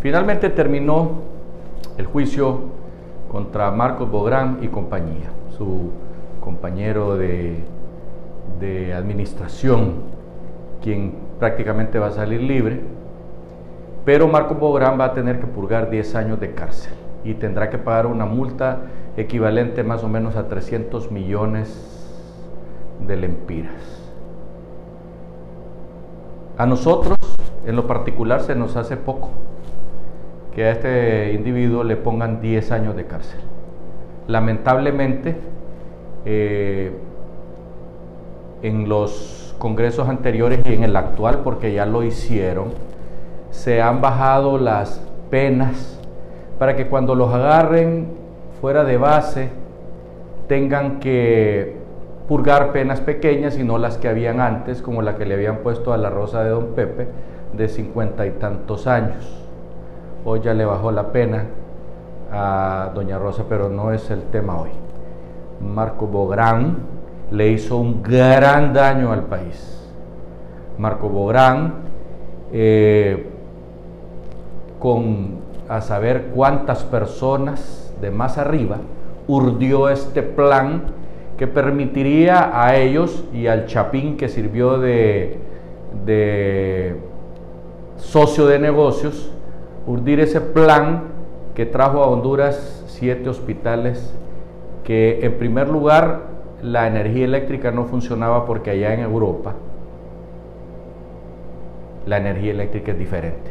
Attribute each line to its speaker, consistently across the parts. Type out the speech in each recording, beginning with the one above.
Speaker 1: Finalmente terminó el juicio contra Marcos Bográn y compañía, su compañero de, administración, quien prácticamente va a salir libre, pero Marcos Bográn va a tener que purgar 10 años de cárcel y tendrá que pagar una multa equivalente más o menos a 300 millones de lempiras. A nosotros, en lo particular, se nos hace poco que a este individuo le pongan 10 años de cárcel. Lamentablemente, eh, en los congresos anteriores y en el actual, porque ya lo hicieron, se han bajado las penas para que cuando los agarren fuera de base tengan que purgar penas pequeñas y no las que habían antes, como la que le habían puesto a la Rosa de Don Pepe de cincuenta y tantos años. Hoy ya le bajó la pena a Doña Rosa, pero no es el tema hoy. Marco Bográn le hizo un gran daño al país. Marco Bográn, eh, con a saber cuántas personas de más arriba, urdió este plan que permitiría a ellos y al Chapín que sirvió de, de socio de negocios urdir ese plan que trajo a Honduras siete hospitales que en primer lugar la energía eléctrica no funcionaba porque allá en Europa la energía eléctrica es diferente.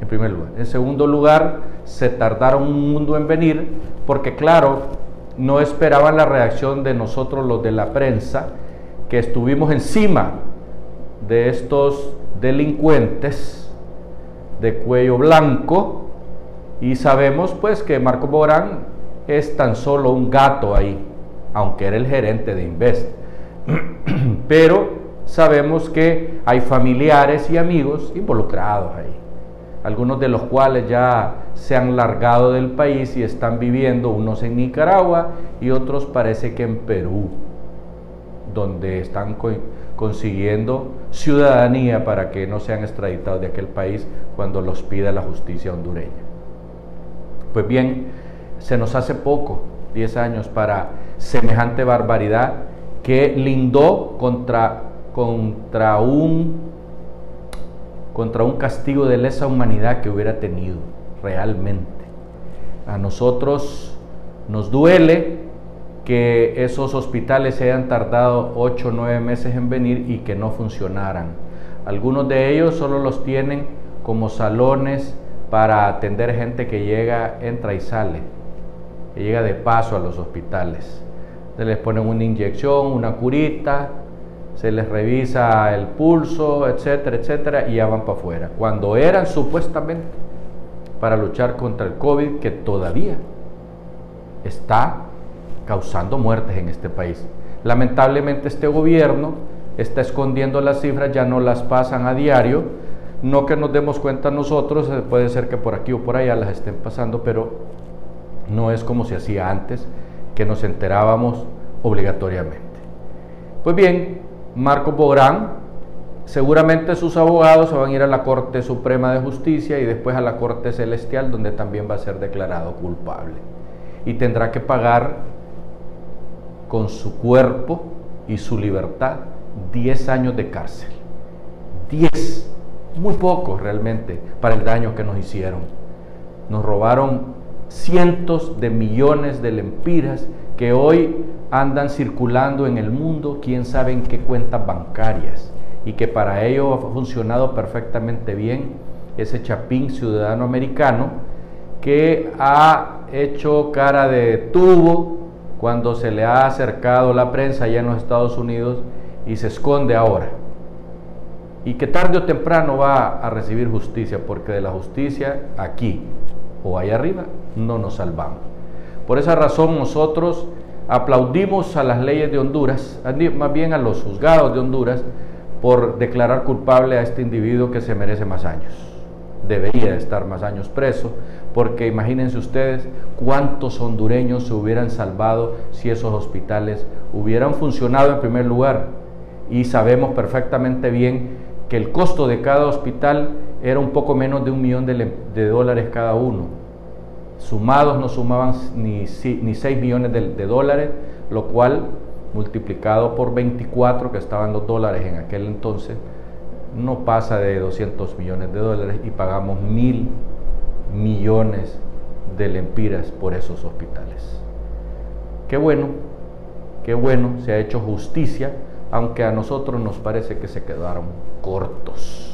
Speaker 1: En primer lugar. En segundo lugar, se tardaron un mundo en venir porque claro, no esperaban la reacción de nosotros los de la prensa que estuvimos encima de estos delincuentes de cuello blanco y sabemos pues que Marco Borán es tan solo un gato ahí, aunque era el gerente de Invest. Pero sabemos que hay familiares y amigos involucrados ahí, algunos de los cuales ya se han largado del país y están viviendo, unos en Nicaragua y otros parece que en Perú, donde están consiguiendo ciudadanía para que no sean extraditados de aquel país cuando los pida la justicia hondureña. Pues bien, se nos hace poco, 10 años, para semejante barbaridad que lindó contra, contra, un, contra un castigo de lesa humanidad que hubiera tenido realmente. A nosotros nos duele que esos hospitales se hayan tardado 8 o 9 meses en venir y que no funcionaran. Algunos de ellos solo los tienen como salones para atender gente que llega, entra y sale, que llega de paso a los hospitales. Se les ponen una inyección, una curita, se les revisa el pulso, etcétera, etcétera, y ya van para afuera. Cuando eran supuestamente para luchar contra el COVID, que todavía está causando muertes en este país. Lamentablemente este gobierno está escondiendo las cifras, ya no las pasan a diario, no que nos demos cuenta nosotros, eh, puede ser que por aquí o por allá las estén pasando, pero no es como se hacía antes, que nos enterábamos obligatoriamente. Pues bien, Marco Bográn, seguramente sus abogados se van a ir a la Corte Suprema de Justicia y después a la Corte Celestial, donde también va a ser declarado culpable. Y tendrá que pagar con su cuerpo y su libertad 10 años de cárcel. 10, muy poco realmente para el daño que nos hicieron. Nos robaron cientos de millones de lempiras que hoy andan circulando en el mundo, quién sabe en qué cuentas bancarias, y que para ello ha funcionado perfectamente bien ese chapín ciudadano americano que ha hecho cara de tubo cuando se le ha acercado la prensa allá en los Estados Unidos y se esconde ahora. Y que tarde o temprano va a recibir justicia, porque de la justicia aquí o allá arriba no nos salvamos. Por esa razón nosotros aplaudimos a las leyes de Honduras, más bien a los juzgados de Honduras, por declarar culpable a este individuo que se merece más años. Debería estar más años preso, porque imagínense ustedes cuántos hondureños se hubieran salvado si esos hospitales hubieran funcionado en primer lugar. Y sabemos perfectamente bien que el costo de cada hospital era un poco menos de un millón de, dólares cada uno. Sumados no sumaban ni, ni 6 millones de, dólares, lo cual multiplicado por 24 que estaban los dólares en aquel entonces, no pasa de 200 millones de dólares y pagamos mil millones de lempiras por esos hospitales. Qué bueno, qué bueno, se ha hecho justicia, aunque a nosotros nos parece que se quedaron cortos.